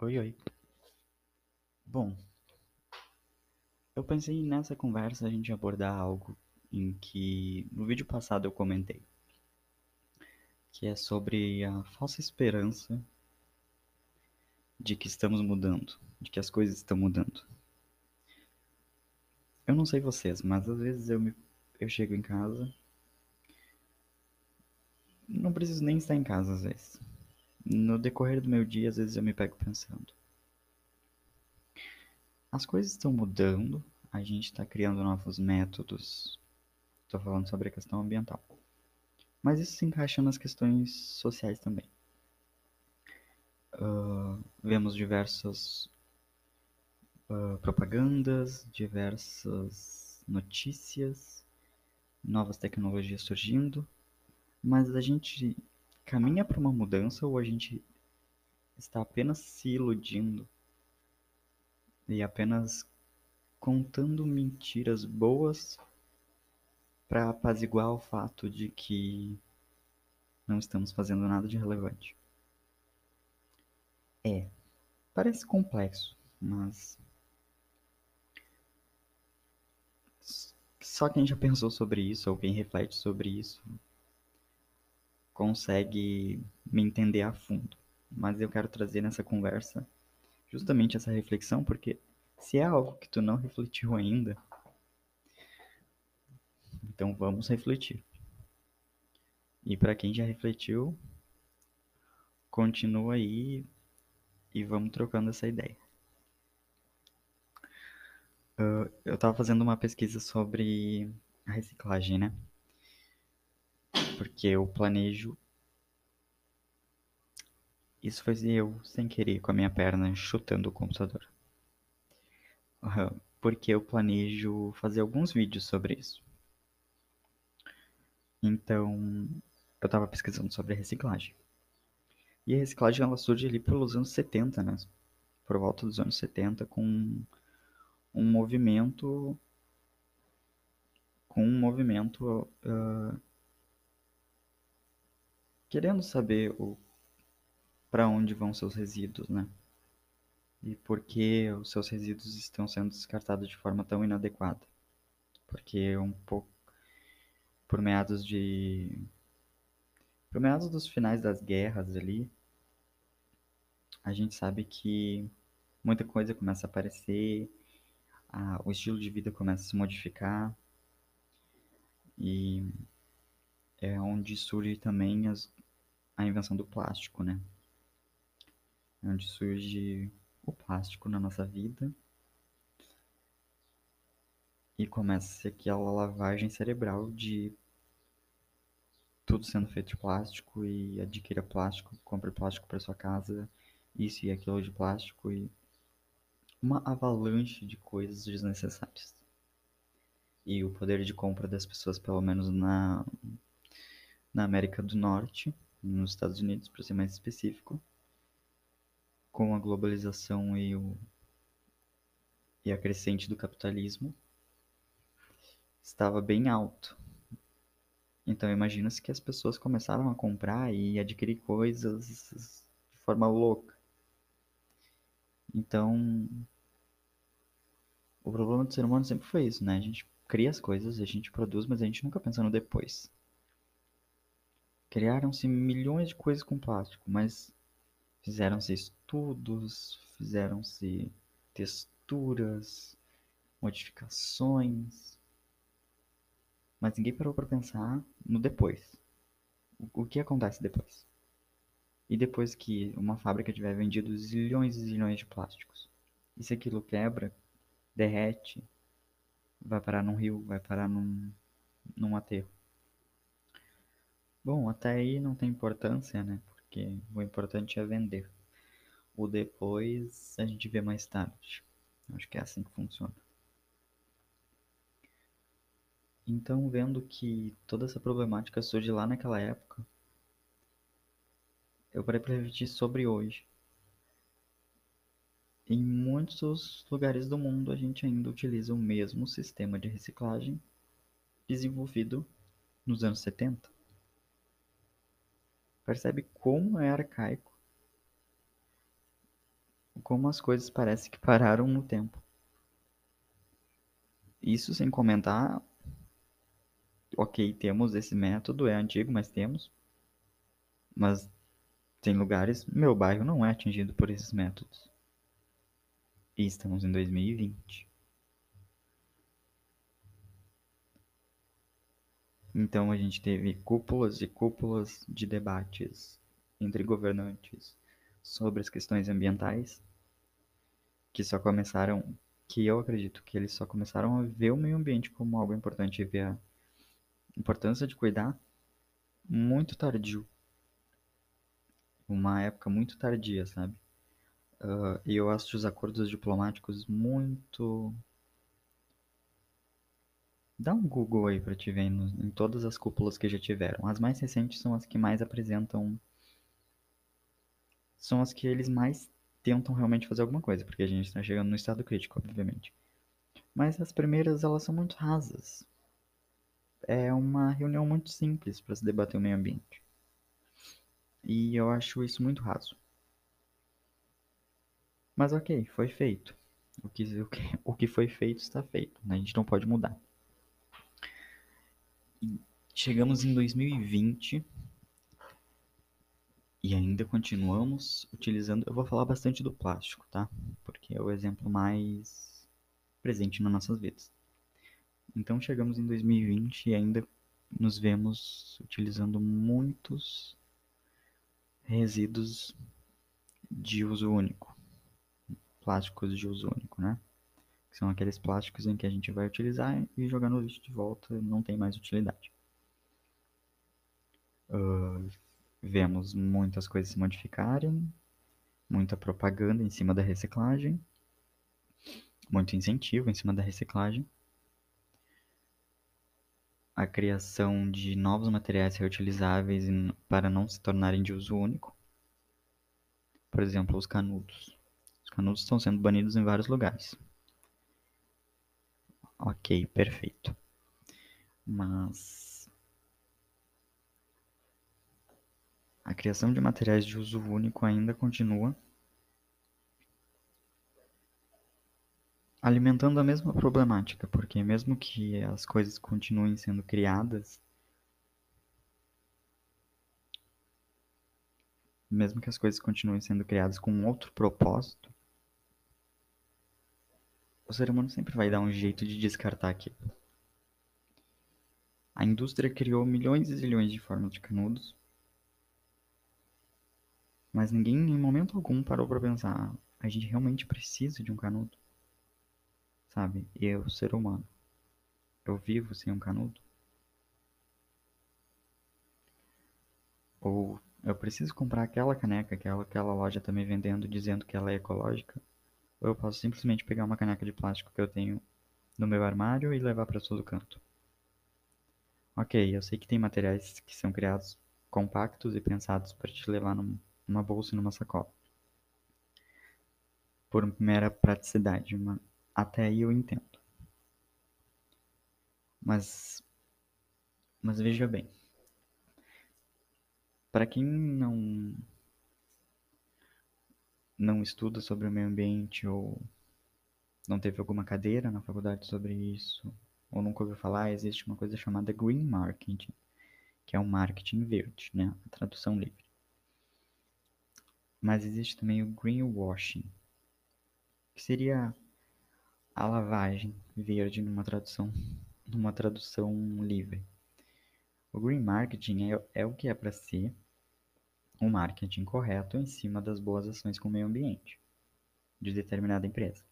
Oi, oi. Bom, eu pensei nessa conversa a gente abordar algo em que no vídeo passado eu comentei, que é sobre a falsa esperança de que estamos mudando, de que as coisas estão mudando. Eu não sei vocês, mas às vezes eu, me, eu chego em casa, não preciso nem estar em casa às vezes. No decorrer do meu dia, às vezes eu me pego pensando. As coisas estão mudando, a gente está criando novos métodos. Estou falando sobre a questão ambiental. Mas isso se encaixa nas questões sociais também. Uh, vemos diversas uh, propagandas, diversas notícias, novas tecnologias surgindo, mas a gente caminha para uma mudança ou a gente está apenas se iludindo e apenas contando mentiras boas para apaziguar o fato de que não estamos fazendo nada de relevante. É, parece complexo, mas só quem já pensou sobre isso ou quem reflete sobre isso consegue me entender a fundo. Mas eu quero trazer nessa conversa justamente essa reflexão, porque se é algo que tu não refletiu ainda, então vamos refletir. E para quem já refletiu, continua aí e vamos trocando essa ideia. Uh, eu estava fazendo uma pesquisa sobre a reciclagem, né? Porque eu planejo isso foi eu, sem querer, com a minha perna chutando o computador. Porque eu planejo fazer alguns vídeos sobre isso. Então, eu estava pesquisando sobre a reciclagem. E a reciclagem ela surge ali pelos anos 70, né? Por volta dos anos 70, com um movimento com um movimento uh, querendo saber o para onde vão seus resíduos, né? E por que os seus resíduos estão sendo descartados de forma tão inadequada? Porque um pouco por meados de por meados dos finais das guerras ali, a gente sabe que muita coisa começa a aparecer, a, o estilo de vida começa a se modificar e é onde surge também as, a invenção do plástico, né? É onde surge o plástico na nossa vida e começa aquela lavagem cerebral de tudo sendo feito de plástico e adquira plástico, compre plástico para sua casa, isso e aquilo de plástico e uma avalanche de coisas desnecessárias. E o poder de compra das pessoas, pelo menos na, na América do Norte, nos Estados Unidos, para ser mais específico, com a globalização e, o, e a crescente do capitalismo, estava bem alto. Então imagina-se que as pessoas começaram a comprar e adquirir coisas de forma louca. Então, o problema do ser humano sempre foi isso, né? A gente cria as coisas, a gente produz, mas a gente nunca pensa no depois. Criaram-se milhões de coisas com plástico, mas Fizeram-se estudos, fizeram-se texturas, modificações, mas ninguém parou para pensar no depois. O, que acontece depois? E depois que uma fábrica tiver vendido zilhões e zilhões de plásticos, e se aquilo quebra, derrete, vai parar num rio, vai parar num, num aterro. Bom, até aí não tem importância, né? porque o importante é vender. O depois a gente vê mais tarde. Acho que é assim que funciona. Então, vendo que toda essa problemática surge lá naquela época, eu parei para refletir sobre hoje. Em muitos lugares do mundo, a gente ainda utiliza o mesmo sistema de reciclagem desenvolvido nos anos 70. Percebe como é arcaico como as coisas parecem que pararam no tempo. Isso sem comentar, ok, temos esse método, é antigo, mas temos. Mas tem lugares, meu bairro não é atingido por esses métodos. E estamos em 2020. Então a gente teve cúpulas e cúpulas de debates entre governantes sobre as questões ambientais que só começaram, que eu acredito que eles só começaram a ver o meio ambiente como algo importante e ver a importância de cuidar muito tardio. Uma época muito tardia, sabe? Uh, e eu acho os acordos diplomáticos muito Dá um Google aí pra te ver no, em todas as cúpulas que já tiveram. As mais recentes são as que mais apresentam. São as que eles mais tentam realmente fazer alguma coisa, porque a gente está chegando no estado crítico, obviamente. Mas as primeiras, elas são muito rasas. É uma reunião muito simples para se debater o meio ambiente. E eu acho isso muito raso. Mas ok, foi feito. O que, o que, o que foi feito está feito. A gente não pode mudar. Chegamos em 2020 e ainda continuamos utilizando. Eu vou falar bastante do plástico, tá? Porque é o exemplo mais presente nas nossas vidas. Então chegamos em 2020 e ainda nos vemos utilizando muitos resíduos de uso único, plásticos de uso único, né? São aqueles plásticos em que a gente vai utilizar e jogar no lixo de volta não tem mais utilidade. Uh, vemos muitas coisas se modificarem, muita propaganda em cima da reciclagem, muito incentivo em cima da reciclagem, a criação de novos materiais reutilizáveis para não se tornarem de uso único. Por exemplo, os canudos. Os canudos estão sendo banidos em vários lugares. Ok, perfeito. Mas a criação de materiais de uso único ainda continua alimentando a mesma problemática, porque mesmo que as coisas continuem sendo criadas, mesmo que as coisas continuem sendo criadas com outro propósito, o ser humano sempre vai dar um jeito de descartar aquilo. A indústria criou milhões e zilhões de formas de canudos, mas ninguém em momento algum parou para pensar: a gente realmente precisa de um canudo? Sabe? Eu, ser humano, eu vivo sem um canudo? Ou eu preciso comprar aquela caneca que aquela loja está me vendendo dizendo que ela é ecológica? Ou eu posso simplesmente pegar uma caneca de plástico que eu tenho no meu armário e levar para todo canto. Ok, eu sei que tem materiais que são criados compactos e pensados para te levar numa bolsa e numa sacola. Por mera praticidade, uma... até aí eu entendo. Mas, mas veja bem, para quem não não estuda sobre o meio ambiente ou não teve alguma cadeira na faculdade sobre isso, ou nunca ouviu falar, existe uma coisa chamada green marketing, que é um marketing verde, né? A tradução livre. Mas existe também o greenwashing, que seria a lavagem verde numa tradução, numa tradução livre. O green marketing é, é o que é para ser um marketing correto em cima das boas ações com o meio ambiente de determinada empresa.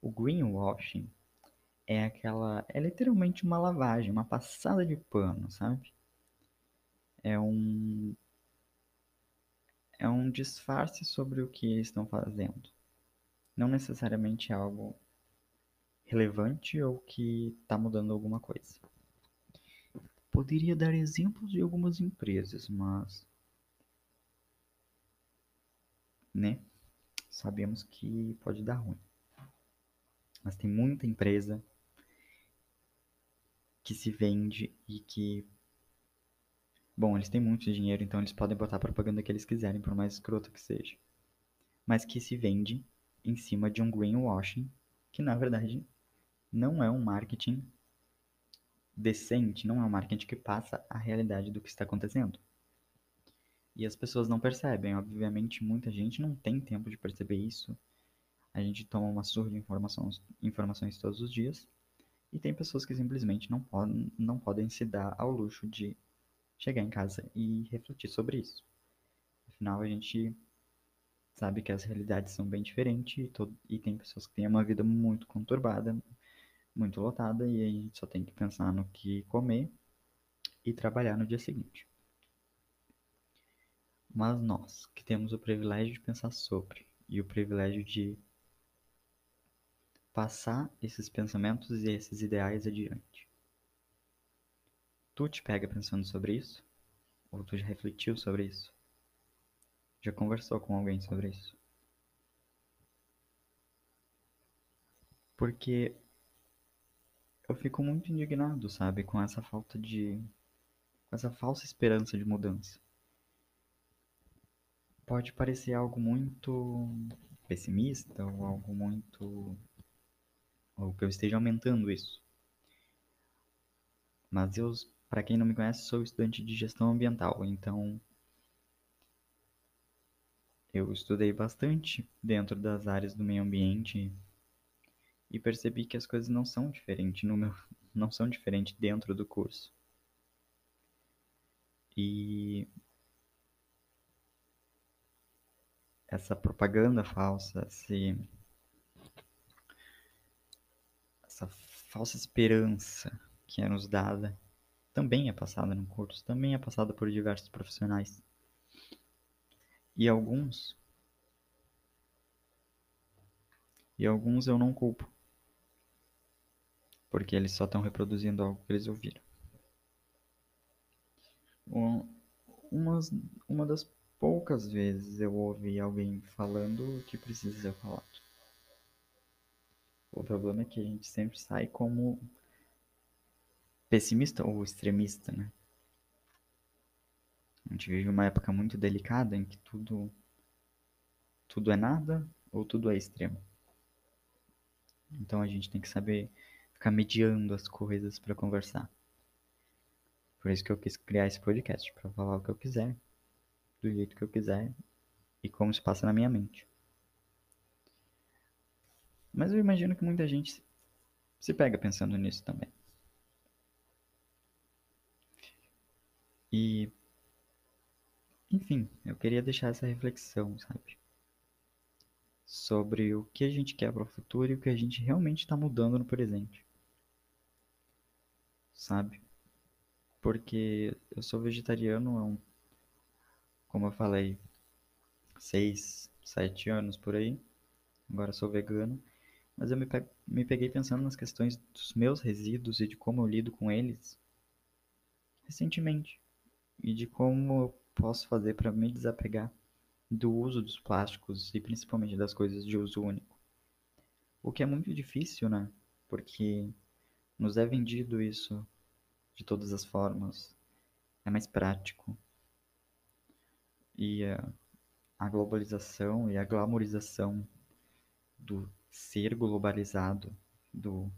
O greenwashing é aquela. É literalmente uma lavagem, uma passada de pano, sabe? É um. É um disfarce sobre o que eles estão fazendo. Não necessariamente algo relevante ou que está mudando alguma coisa. Poderia dar exemplos de algumas empresas, mas né? Sabemos que pode dar ruim. Mas tem muita empresa que se vende e que. Bom, eles têm muito dinheiro, então eles podem botar a propaganda que eles quiserem, por mais escroto que seja. mas que se vende em cima de um greenwashing, que na verdade não é um marketing decente, não é um marketing que passa a realidade do que está acontecendo. E as pessoas não percebem, obviamente muita gente não tem tempo de perceber isso. A gente toma uma surra de informações, informações todos os dias, e tem pessoas que simplesmente não podem, não podem se dar ao luxo de chegar em casa e refletir sobre isso. Afinal, a gente sabe que as realidades são bem diferentes e, todo, e tem pessoas que têm uma vida muito conturbada, muito lotada, e a gente só tem que pensar no que comer e trabalhar no dia seguinte. Mas nós, que temos o privilégio de pensar sobre e o privilégio de passar esses pensamentos e esses ideais adiante. Tu te pega pensando sobre isso? Ou tu já refletiu sobre isso? Já conversou com alguém sobre isso? Porque eu fico muito indignado, sabe, com essa falta de. com essa falsa esperança de mudança. Pode parecer algo muito pessimista ou algo muito. ou que eu esteja aumentando isso. Mas eu, para quem não me conhece, sou estudante de gestão ambiental, então eu estudei bastante dentro das áreas do meio ambiente e percebi que as coisas não são diferentes no meu, não são diferentes dentro do curso. E essa propaganda falsa, esse, essa falsa esperança que é nos dada, também é passada no curso, também é passada por diversos profissionais. E alguns. E alguns eu não culpo. Porque eles só estão reproduzindo algo que eles ouviram. Uma, uma das poucas vezes eu ouvi alguém falando o que precisa ser falado. O problema é que a gente sempre sai como pessimista ou extremista, né? A gente vive uma época muito delicada em que tudo tudo é nada ou tudo é extremo. Então a gente tem que saber ficar mediando as coisas para conversar. Por isso que eu quis criar esse podcast para falar o que eu quiser, do jeito que eu quiser e como se passa na minha mente. Mas eu imagino que muita gente se pega pensando nisso também. E enfim, eu queria deixar essa reflexão, sabe? Sobre o que a gente quer para o futuro e o que a gente realmente está mudando no presente. Sabe? Porque eu sou vegetariano há um, como eu falei, seis, sete anos por aí. Agora sou vegano. Mas eu me, pe me peguei pensando nas questões dos meus resíduos e de como eu lido com eles recentemente. E de como eu posso fazer para me desapegar do uso dos plásticos e principalmente das coisas de uso único. O que é muito difícil, né? Porque nos é vendido isso de todas as formas. É mais prático. E uh, a globalização e a glamorização do ser globalizado, do,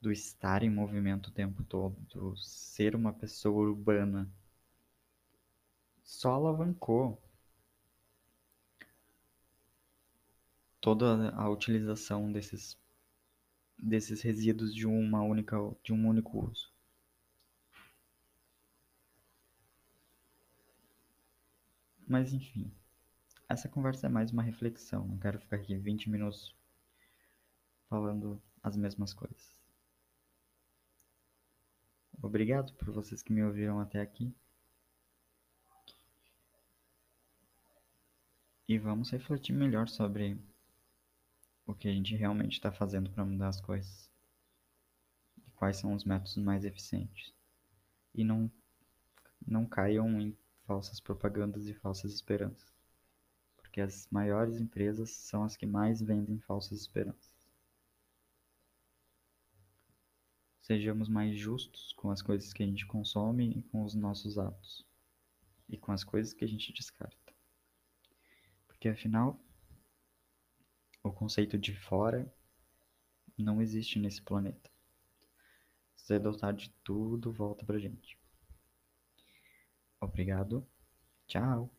do estar em movimento o tempo todo, do ser uma pessoa urbana só alavancou toda a utilização desses desses resíduos de uma única de um único uso. Mas enfim, essa conversa é mais uma reflexão, não quero ficar aqui 20 minutos falando as mesmas coisas. Obrigado por vocês que me ouviram até aqui. e vamos refletir melhor sobre o que a gente realmente está fazendo para mudar as coisas e quais são os métodos mais eficientes. E não, não caiam em falsas propagandas e falsas esperanças, porque as maiores empresas são as que mais vendem falsas esperanças. Sejamos mais justos com as coisas que a gente consome e com os nossos atos, e com as coisas que a gente descarta Porque afinal, o conceito de fora não existe nesse planeta. Cedo ou tarde tudo volta pra gente. Obrigado. Tchau.